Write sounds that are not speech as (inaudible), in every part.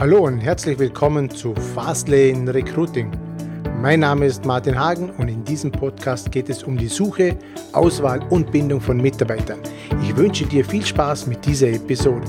Hallo und herzlich willkommen zu Fastlane Recruiting. Mein Name ist Martin Hagen und in diesem Podcast geht es um die Suche, Auswahl und Bindung von Mitarbeitern. Ich wünsche dir viel Spaß mit dieser Episode.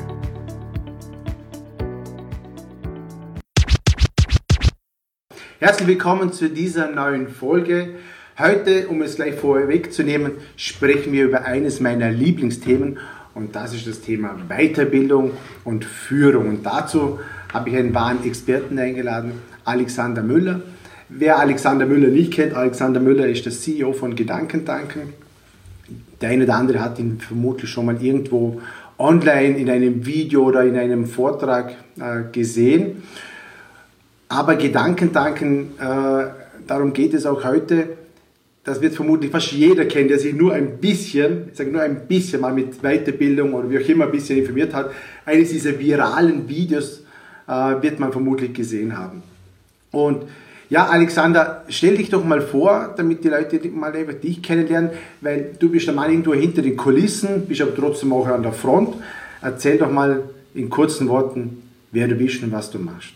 Herzlich willkommen zu dieser neuen Folge. Heute, um es gleich vorwegzunehmen, sprechen wir über eines meiner Lieblingsthemen und das ist das Thema Weiterbildung und Führung. Und dazu habe ich einen wahren Experten eingeladen, Alexander Müller. Wer Alexander Müller nicht kennt, Alexander Müller ist der CEO von Gedankentanken. Der eine oder andere hat ihn vermutlich schon mal irgendwo online in einem Video oder in einem Vortrag äh, gesehen. Aber Gedankentanken, äh, darum geht es auch heute. Das wird vermutlich fast jeder kennen, der sich nur ein bisschen, ich sage nur ein bisschen mal mit Weiterbildung oder wie auch immer ein bisschen informiert hat. Eines dieser viralen Videos äh, wird man vermutlich gesehen haben. Und ja, Alexander, stell dich doch mal vor, damit die Leute mal über dich kennenlernen, weil du bist der irgendwo hinter den Kulissen, bist aber trotzdem auch an der Front. Erzähl doch mal in kurzen Worten, wer du bist und was du machst.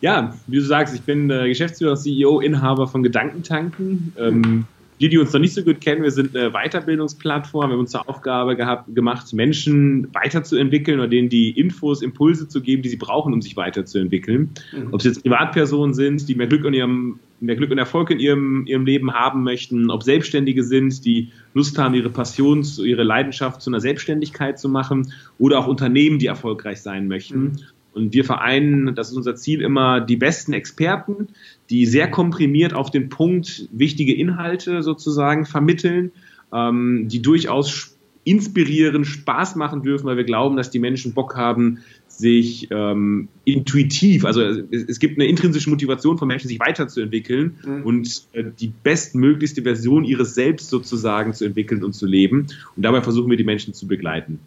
Ja, wie du sagst, ich bin äh, Geschäftsführer, CEO, Inhaber von Gedankentanken. Ähm, die, die uns noch nicht so gut kennen, wir sind eine Weiterbildungsplattform. Wir haben uns zur Aufgabe gehabt, gemacht, Menschen weiterzuentwickeln oder denen die Infos, Impulse zu geben, die sie brauchen, um sich weiterzuentwickeln. Mhm. Ob es jetzt Privatpersonen sind, die mehr Glück und ihrem mehr Glück und Erfolg in ihrem, ihrem Leben haben möchten, ob Selbstständige sind, die Lust haben, ihre Passion, ihre Leidenschaft zu einer Selbstständigkeit zu machen, oder auch Unternehmen, die erfolgreich sein möchten. Mhm. Und wir vereinen, das ist unser Ziel immer, die besten Experten, die sehr komprimiert auf den Punkt wichtige Inhalte sozusagen vermitteln, ähm, die durchaus inspirieren, Spaß machen dürfen, weil wir glauben, dass die Menschen Bock haben, sich ähm, intuitiv, also es, es, gibt eine intrinsische Motivation von Menschen, sich weiterzuentwickeln mhm. und äh, die bestmöglichste Version ihres Selbst sozusagen zu entwickeln und zu leben. Und dabei versuchen wir die Menschen zu begleiten.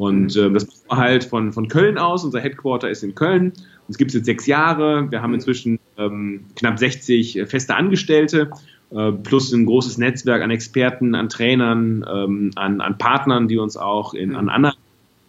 Und äh, das machen wir halt von, von Köln aus. Unser Headquarter ist in Köln. Uns gibt es jetzt sechs Jahre. Wir haben inzwischen ähm, knapp 60 äh, feste Angestellte äh, plus ein großes Netzwerk an Experten, an Trainern, ähm, an, an Partnern, die uns auch in, an anderen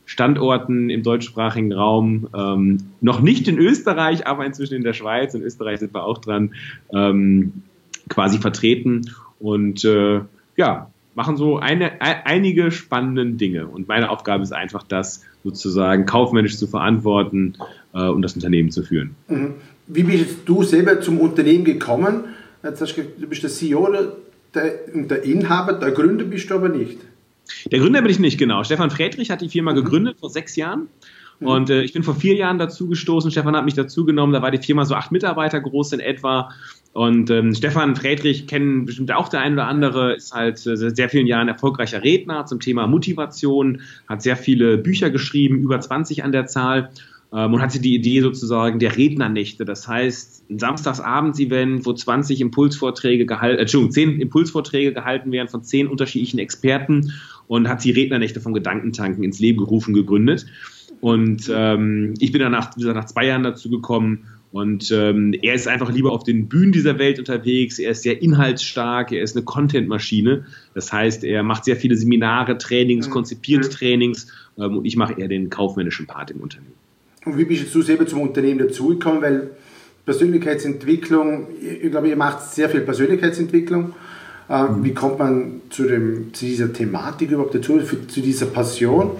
Standorten im deutschsprachigen Raum, ähm, noch nicht in Österreich, aber inzwischen in der Schweiz. In Österreich sind wir auch dran, ähm, quasi vertreten. Und äh, ja, machen so eine, einige spannende Dinge. Und meine Aufgabe ist einfach, das sozusagen kaufmännisch zu verantworten äh, und das Unternehmen zu führen. Mhm. Wie bist du selber zum Unternehmen gekommen? Jetzt hast du, du bist der CEO der, der Inhaber, der Gründer bist du aber nicht. Der Gründer bin ich nicht, genau. Stefan Friedrich hat die Firma gegründet vor sechs Jahren. Und äh, ich bin vor vier Jahren dazu gestoßen. Stefan hat mich dazu genommen. Da war die Firma so acht Mitarbeiter groß in etwa. Und ähm, Stefan Friedrich kennen bestimmt auch der ein oder andere, ist halt äh, seit sehr vielen Jahren erfolgreicher Redner zum Thema Motivation, hat sehr viele Bücher geschrieben, über 20 an der Zahl ähm, und hatte die Idee sozusagen der Rednernächte. Das heißt, ein Samstagsabends-Event, wo 20 Impulsvorträge gehalten, äh, Entschuldigung, 10 Impulsvorträge gehalten werden von 10 unterschiedlichen Experten und hat die Rednernächte von Gedankentanken ins Leben gerufen, gegründet. Und ähm, ich bin danach, nach zwei Jahren dazu gekommen und ähm, er ist einfach lieber auf den Bühnen dieser Welt unterwegs. Er ist sehr inhaltsstark. Er ist eine Content-Maschine. Das heißt, er macht sehr viele Seminare, Trainings, mhm. konzipiert mhm. Trainings. Ähm, und ich mache eher den kaufmännischen Part im Unternehmen. Und wie bist du selber zum Unternehmen dazugekommen? Weil Persönlichkeitsentwicklung, ich glaube, ihr macht sehr viel Persönlichkeitsentwicklung. Äh, mhm. Wie kommt man zu, dem, zu dieser Thematik überhaupt dazu, zu dieser Passion?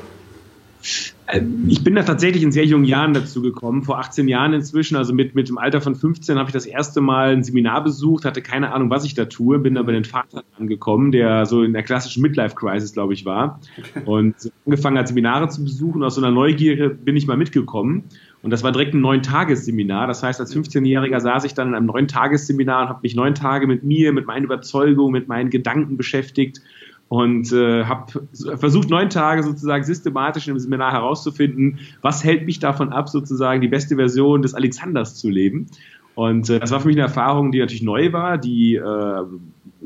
Äh, ich bin da tatsächlich in sehr jungen Jahren dazu gekommen, vor 18 Jahren inzwischen, also mit, mit dem Alter von 15 habe ich das erste Mal ein Seminar besucht, hatte keine Ahnung, was ich da tue, bin aber den Vater angekommen, der so in der klassischen Midlife-Crisis, glaube ich, war und angefangen hat, Seminare zu besuchen. Aus so einer Neugier bin ich mal mitgekommen und das war direkt ein neun-Tages-Seminar. Das heißt, als 15-Jähriger saß ich dann in einem neun-Tages-Seminar und habe mich neun Tage mit mir, mit meinen Überzeugungen, mit meinen Gedanken beschäftigt und äh, habe versucht, neun Tage sozusagen systematisch im Seminar herauszufinden, was hält mich davon ab, sozusagen die beste Version des Alexanders zu leben. Und äh, das war für mich eine Erfahrung, die natürlich neu war, die äh,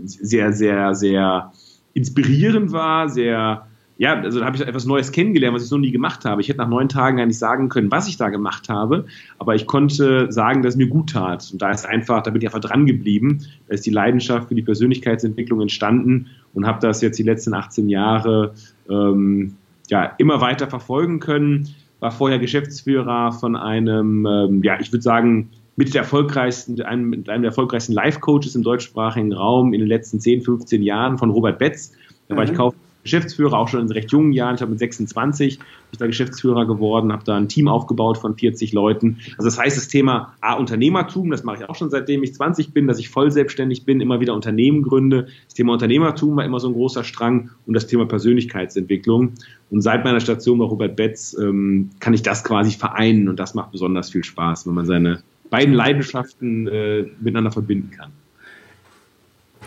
sehr, sehr, sehr inspirierend war, sehr ja, also da habe ich etwas Neues kennengelernt, was ich so nie gemacht habe. Ich hätte nach neun Tagen gar nicht sagen können, was ich da gemacht habe, aber ich konnte sagen, dass es mir gut tat. Und da ist einfach, da bin ich einfach dran geblieben. Da ist die Leidenschaft für die Persönlichkeitsentwicklung entstanden und habe das jetzt die letzten 18 Jahre ähm, ja, immer weiter verfolgen können war vorher Geschäftsführer von einem, ähm, ja, ich würde sagen, mit der erfolgreichsten, einem, mit einem der erfolgreichsten Life-Coaches im deutschsprachigen Raum in den letzten 10, 15 Jahren von Robert Betz. Da war ich mhm. Geschäftsführer, auch schon in recht jungen Jahren. Ich habe mit 26 bin ich da Geschäftsführer geworden, habe da ein Team aufgebaut von 40 Leuten. Also das heißt, das Thema A, Unternehmertum, das mache ich auch schon seitdem ich 20 bin, dass ich voll selbstständig bin, immer wieder Unternehmen gründe. Das Thema Unternehmertum war immer so ein großer Strang und das Thema Persönlichkeitsentwicklung. Und seit meiner Station bei Robert Betz ähm, kann ich das quasi vereinen und das macht besonders viel Spaß, wenn man seine beiden Leidenschaften äh, miteinander verbinden kann.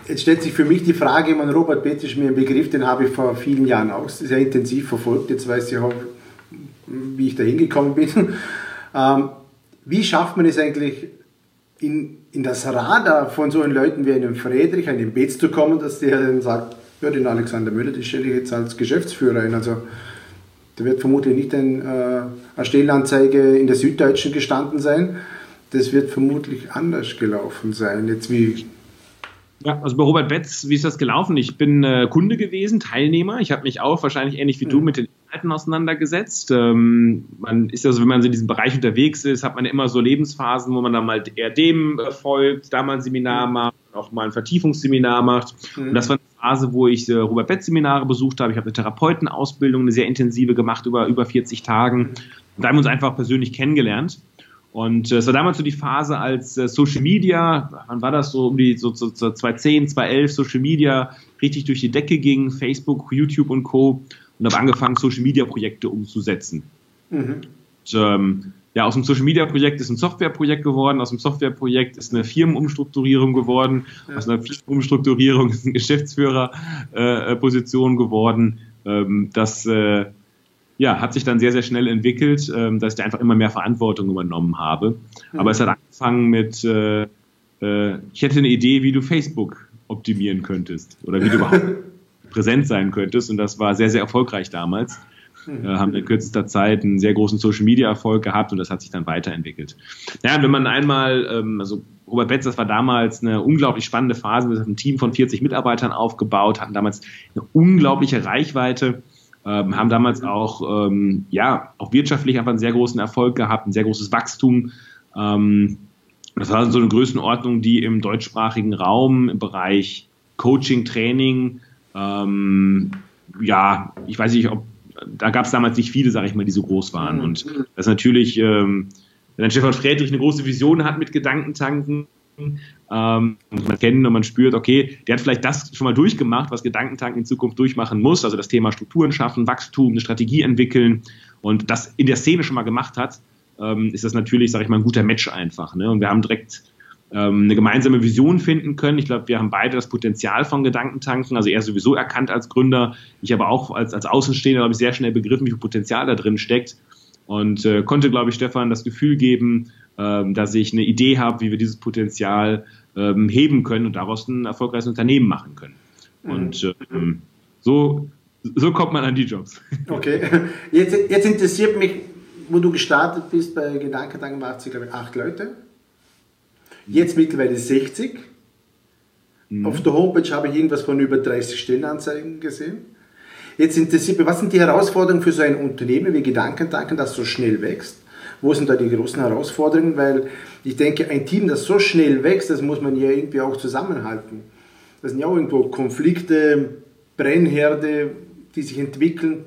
Jetzt stellt sich für mich die Frage, man Robert Betz ist mir ein Begriff, den habe ich vor vielen Jahren auch sehr intensiv verfolgt. Jetzt weiß ich auch, wie ich da hingekommen bin. (laughs) Ähm, wie schafft man es eigentlich, in, in das Radar von so Leuten wie einem Friedrich, einem Betz zu kommen, dass der dann sagt, ja, den Alexander Müller, den stelle ich jetzt als Geschäftsführer ein. Also da wird vermutlich nicht ein, äh, eine Stellenanzeige in der Süddeutschen gestanden sein. Das wird vermutlich anders gelaufen sein. Jetzt wie ja, also bei Robert Betz, wie ist das gelaufen? Ich bin äh, Kunde gewesen, Teilnehmer. Ich habe mich auch wahrscheinlich ähnlich wie mhm. du mit den Inhalten auseinandergesetzt. Ähm, man ist also, wenn man in diesem Bereich unterwegs ist, hat man immer so Lebensphasen, wo man dann mal eher dem äh, folgt, da mal ein Seminar mhm. macht, auch mal ein Vertiefungsseminar macht. Mhm. Und das war eine Phase, wo ich äh, Robert Betz Seminare besucht habe. Ich habe eine Therapeutenausbildung, eine sehr intensive gemacht über über 40 Tagen. Und da haben wir uns einfach persönlich kennengelernt. Und äh, es war damals so die Phase, als äh, Social Media, wann war das so um die so, so, so 2010, 2011, Social Media richtig durch die Decke ging, Facebook, YouTube und Co. Und habe angefangen, Social Media Projekte umzusetzen. Mhm. Und, ähm, ja, aus dem Social Media Projekt ist ein Softwareprojekt geworden, aus dem Softwareprojekt ist eine Firmenumstrukturierung geworden, ja. aus einer Firmenumstrukturierung (laughs) ist eine Geschäftsführerposition äh, geworden. Ähm, das äh, ja, hat sich dann sehr, sehr schnell entwickelt, ähm, dass ich da einfach immer mehr Verantwortung übernommen habe. Mhm. Aber es hat angefangen mit, äh, äh, ich hätte eine Idee, wie du Facebook optimieren könntest oder wie du überhaupt (laughs) präsent sein könntest. Und das war sehr, sehr erfolgreich damals. Mhm. Äh, haben in kürzester Zeit einen sehr großen Social Media Erfolg gehabt und das hat sich dann weiterentwickelt. Ja, wenn man einmal, ähm, also Robert Betz, das war damals eine unglaublich spannende Phase. Wir haben ein Team von 40 Mitarbeitern aufgebaut, hatten damals eine unglaubliche Reichweite ähm, haben damals auch, ähm, ja, auch wirtschaftlich einfach einen sehr großen Erfolg gehabt, ein sehr großes Wachstum. Ähm, das war so eine Größenordnung, die im deutschsprachigen Raum im Bereich Coaching, Training, ähm, ja, ich weiß nicht, ob da gab es damals nicht viele, sage ich mal, die so groß waren. Mhm. Und das ist natürlich, ähm, wenn Stefan Friedrich eine große Vision hat mit Gedankentanken, ähm, man kennt und man spürt, okay, der hat vielleicht das schon mal durchgemacht, was Gedankentanken in Zukunft durchmachen muss, also das Thema Strukturen schaffen, Wachstum, eine Strategie entwickeln und das in der Szene schon mal gemacht hat, ähm, ist das natürlich, sage ich mal, ein guter Match einfach. Ne? Und wir haben direkt ähm, eine gemeinsame Vision finden können. Ich glaube, wir haben beide das Potenzial von Gedankentanken, also er sowieso erkannt als Gründer, ich aber auch als, als Außenstehender, habe ich, sehr schnell begriffen, wie viel Potenzial da drin steckt und äh, konnte, glaube ich, Stefan das Gefühl geben, ähm, dass ich eine Idee habe, wie wir dieses Potenzial ähm, heben können und daraus ein erfolgreiches Unternehmen machen können. Mhm. Und ähm, so, so kommt man an die Jobs. (laughs) Okay, jetzt, jetzt interessiert mich, wo du gestartet bist bei Gedankentanken, macht sie, glaube ich, acht Leute. Jetzt mittlerweile 60. Mhm. Auf der Homepage habe ich irgendwas von über 30 Stellenanzeigen gesehen. Jetzt interessiert mich, was sind die Herausforderungen für so ein Unternehmen wie Gedankentanken, das so schnell wächst? Wo sind da die großen Herausforderungen? Weil ich denke, ein Team, das so schnell wächst, das muss man ja irgendwie auch zusammenhalten. Das sind ja auch irgendwo Konflikte, Brennherde, die sich entwickeln.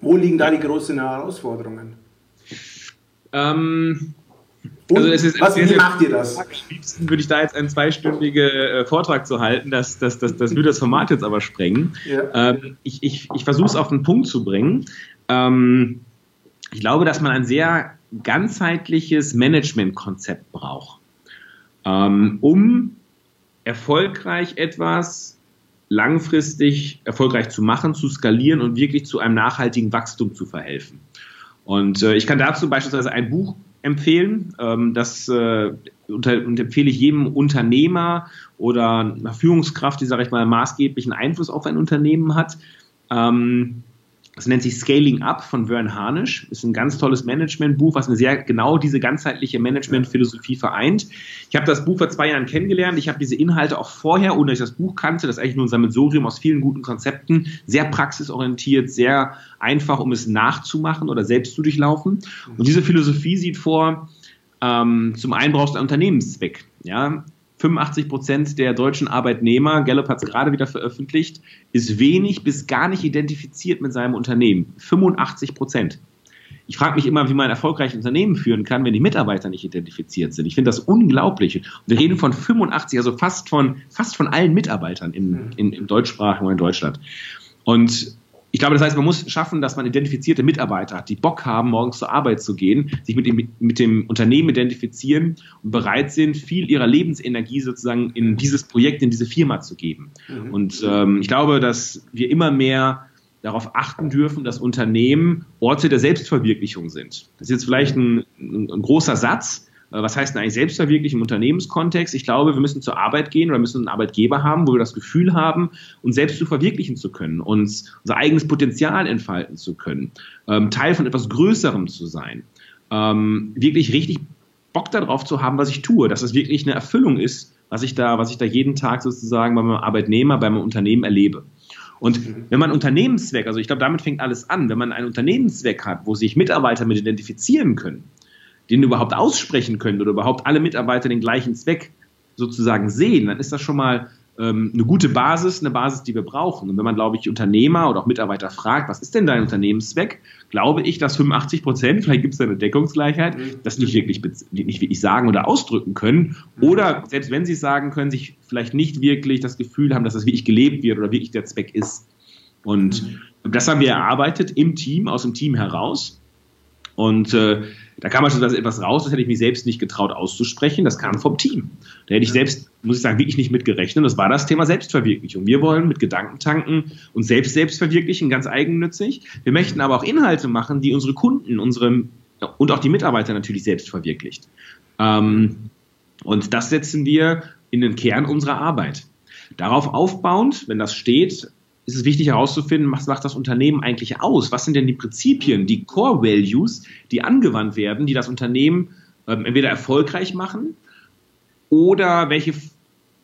Wo liegen da die großen Herausforderungen? Ähm, also es ist was, wie macht ihr das? Am liebsten würde ich da jetzt einen zweistündigen äh, Vortrag zu halten, das, das, das, das würde das Format jetzt aber sprengen. Ja. Ähm, ich ich, ich versuche es auf den Punkt zu bringen. Ähm, ich glaube, dass man ein sehr ganzheitliches Managementkonzept braucht, ähm, um erfolgreich etwas langfristig erfolgreich zu machen, zu skalieren und wirklich zu einem nachhaltigen Wachstum zu verhelfen. Und äh, ich kann dazu beispielsweise ein Buch empfehlen. Ähm, das äh, unter, und empfehle ich jedem Unternehmer oder einer Führungskraft, die, sage ich mal, maßgeblichen Einfluss auf ein Unternehmen hat. Ähm, Das nennt sich Scaling Up von Vern Harnisch. Ist ein ganz tolles Managementbuch, was eine sehr genau diese ganzheitliche Managementphilosophie vereint. Ich habe das Buch vor zwei Jahren kennengelernt. Ich habe diese Inhalte auch vorher, ohne dass ich das Buch kannte, das ist eigentlich nur ein Sammelsurium aus vielen guten Konzepten, sehr praxisorientiert, sehr einfach, um es nachzumachen oder selbst zu durchlaufen. Und diese Philosophie sieht vor, ähm, zum einen brauchst du einen Unternehmenszweck. Ja, 85 Prozent der deutschen Arbeitnehmer, Gallup hat es gerade wieder veröffentlicht, ist wenig bis gar nicht identifiziert mit seinem Unternehmen. 85 Prozent. Ich frage mich immer, wie man ein erfolgreiches Unternehmen führen kann, wenn die Mitarbeiter nicht identifiziert sind. Ich finde das unglaublich. Und wir reden von 85, also fast von, fast von allen Mitarbeitern in, in, im deutschsprachigen in Deutschland. Und ich glaube, das heißt, man muss schaffen, dass man identifizierte Mitarbeiter hat, die Bock haben, morgens zur Arbeit zu gehen, sich mit dem, mit dem Unternehmen identifizieren und bereit sind, viel ihrer Lebensenergie sozusagen in dieses Projekt, in diese Firma zu geben. Mhm. Und ähm, ich glaube, dass wir immer mehr darauf achten dürfen, dass Unternehmen Orte der Selbstverwirklichung sind. Das ist jetzt vielleicht ein, ein, ein großer Satz, was heißt denn eigentlich Selbstverwirklichung im Unternehmenskontext? Ich glaube, wir müssen zur Arbeit gehen oder müssen einen Arbeitgeber haben, wo wir das Gefühl haben, uns selbst zu verwirklichen zu können, uns unser eigenes Potenzial entfalten zu können, ähm, Teil von etwas Größerem zu sein, ähm, wirklich richtig Bock darauf zu haben, was ich tue, dass es wirklich eine Erfüllung ist, was ich da, was ich da jeden Tag sozusagen bei meinem Arbeitnehmer, bei meinem Unternehmen erlebe. Und wenn man Unternehmenszweck, also ich glaube, damit fängt alles an, wenn man einen Unternehmenszweck hat, wo sich Mitarbeiter mit identifizieren können, den überhaupt aussprechen können oder überhaupt alle Mitarbeiter den gleichen Zweck sozusagen sehen, dann ist das schon mal ähm, eine gute Basis, eine Basis, die wir brauchen. Und wenn man, glaube ich, Unternehmer oder auch Mitarbeiter fragt, was ist denn dein Unternehmenszweck, glaube ich, dass 85 Prozent, vielleicht gibt es da eine Deckungsgleichheit, mhm. das nicht wirklich, nicht wirklich sagen oder ausdrücken können. Mhm. Oder selbst wenn sie es sagen können, sich vielleicht nicht wirklich das Gefühl haben, dass das wirklich gelebt wird oder wirklich der Zweck ist. Und mhm. das haben wir erarbeitet im Team, aus dem Team heraus. Und äh, da kam beispielsweise etwas raus, das hätte ich mich selbst nicht getraut auszusprechen. Das kam vom Team. Da hätte ich selbst, muss ich sagen, wirklich nicht mit gerechnet. Das war das Thema Selbstverwirklichung. Wir wollen mit Gedankentanken uns selbst selbst verwirklichen, ganz eigennützig. Wir möchten aber auch Inhalte machen, die unsere Kunden, unsere und auch die Mitarbeiter natürlich selbst verwirklicht. Ähm, und das setzen wir in den Kern unserer Arbeit. Darauf aufbauend, wenn das steht, ist es wichtig herauszufinden, was macht das Unternehmen eigentlich aus? Was sind denn die Prinzipien, die Core Values, die angewandt werden, die das Unternehmen ähm, entweder erfolgreich machen oder welche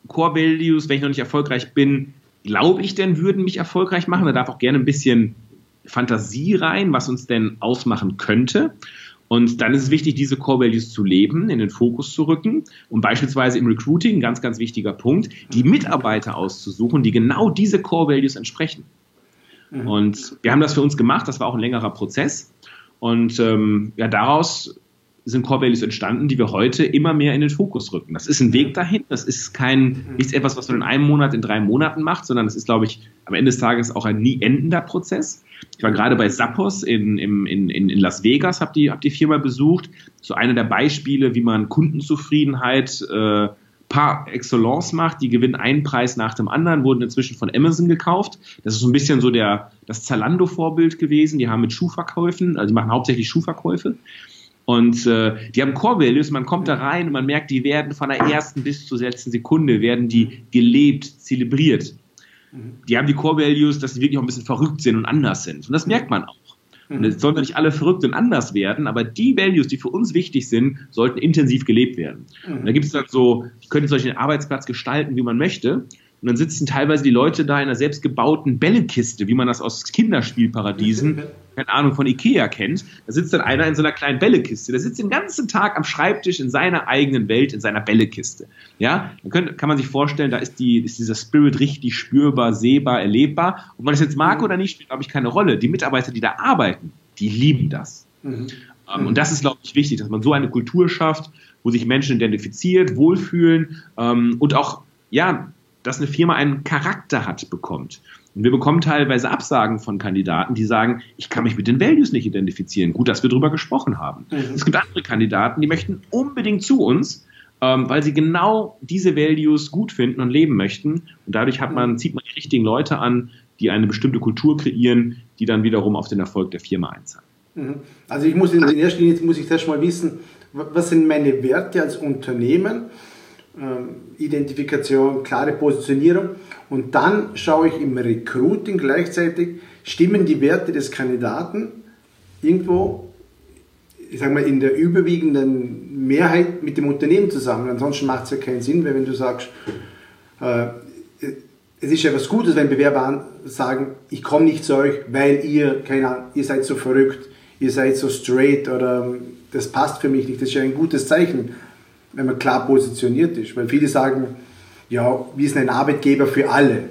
Core Values, wenn ich noch nicht erfolgreich bin, glaube ich denn, würden mich erfolgreich machen? Da darf auch gerne ein bisschen Fantasie rein, was uns denn ausmachen könnte. Und dann ist es wichtig, diese Core Values zu leben, in den Fokus zu rücken und beispielsweise im Recruiting, ganz, ganz wichtiger Punkt, die Mitarbeiter auszusuchen, die genau diese Core Values entsprechen. Mhm. Und wir haben das für uns gemacht, das war auch ein längerer Prozess. Und ähm, ja, daraus sind Core Values entstanden, die wir heute immer mehr in den Fokus rücken. Das ist ein Weg dahin, das ist kein, mhm. nichts etwas, was man in einem Monat, in drei Monaten macht, sondern das ist, glaube ich, am Ende des Tages auch ein nie endender Prozess. Ich war gerade bei Zappos in, in, in, in Las Vegas, habe die, hab die Firma besucht. So einer der Beispiele, wie man Kundenzufriedenheit äh, par excellence macht. Die gewinnen einen Preis nach dem anderen, wurden inzwischen von Amazon gekauft. Das ist so ein bisschen so der, das Zalando-Vorbild gewesen. Die haben mit Schuhverkäufen, also die machen hauptsächlich Schuhverkäufe. Und äh, die haben Core Values, man kommt da rein und man merkt, die werden von der ersten bis zur letzten Sekunde, werden die gelebt, zelebriert. Die haben die Core Values, dass sie wirklich auch ein bisschen verrückt sind und anders sind. Und das merkt man auch. Und es sollen nicht alle verrückt und anders werden, aber die Values, die für uns wichtig sind, sollten intensiv gelebt werden. Und da gibt es dann so, ich könnte solchen Arbeitsplatz gestalten, wie man möchte. Und dann sitzen teilweise die Leute da in einer selbstgebauten Bällekiste, wie man das aus Kinderspielparadiesen, keine Ahnung, von Ikea kennt. Da sitzt dann einer in so einer kleinen Bällekiste. Der sitzt den ganzen Tag am Schreibtisch in seiner eigenen Welt, in seiner Bällekiste. Ja, dann kann, kann man sich vorstellen, da ist, die, ist dieser Spirit richtig spürbar, sehbar, erlebbar. Ob man das jetzt mag oder nicht, spielt, glaube ich, keine Rolle. Die Mitarbeiter, die da arbeiten, die lieben das. Mhm. Ähm, und das ist, glaube ich, wichtig, dass man so eine Kultur schafft, wo sich Menschen identifiziert, wohlfühlen ähm, und auch, ja, dass eine Firma einen Charakter hat, bekommt. Und wir bekommen teilweise Absagen von Kandidaten, die sagen, ich kann mich mit den Values nicht identifizieren. Gut, dass wir darüber gesprochen haben. Mhm. Es gibt andere Kandidaten, die möchten unbedingt zu uns, ähm, weil sie genau diese Values gut finden und leben möchten. Und dadurch hat man, zieht man die richtigen Leute an, die eine bestimmte Kultur kreieren, die dann wiederum auf den Erfolg der Firma einzahlen. Mhm. Also ich muss in erster Linie, muss ich das mal wissen, was sind meine Werte als Unternehmen? Äh, Identifikation, klare Positionierung. Und dann schaue ich im Recruiting gleichzeitig, stimmen die Werte des Kandidaten irgendwo, ich sage mal, in der überwiegenden Mehrheit mit dem Unternehmen zusammen. Ansonsten macht es ja keinen Sinn, weil wenn du sagst, äh, es ist ja was Gutes, wenn Bewerber sagen, ich komme nicht zu euch, weil ihr, keine Ahnung, ihr seid so verrückt, ihr seid so straight oder das passt für mich nicht. Das ist ja ein gutes Zeichen, wenn man klar positioniert ist. Weil viele sagen, ja, wir sind ein Arbeitgeber für alle.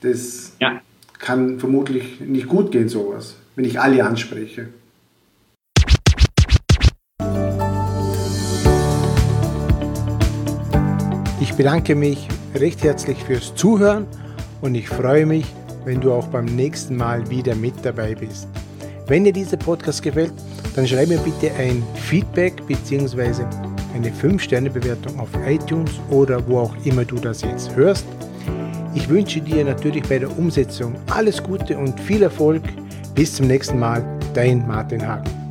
Das ja. kann vermutlich nicht gut gehen, sowas, wenn ich alle anspreche. Ich bedanke mich recht herzlich fürs Zuhören und ich freue mich, wenn du auch beim nächsten Mal wieder mit dabei bist. Wenn dir dieser Podcast gefällt, dann schreib mir bitte ein Feedback bzw. eine 5-Sterne-Bewertung auf iTunes oder wo auch immer du das jetzt hörst. Ich wünsche dir natürlich bei der Umsetzung alles Gute und viel Erfolg. Bis zum nächsten Mal, dein Martin Hagen.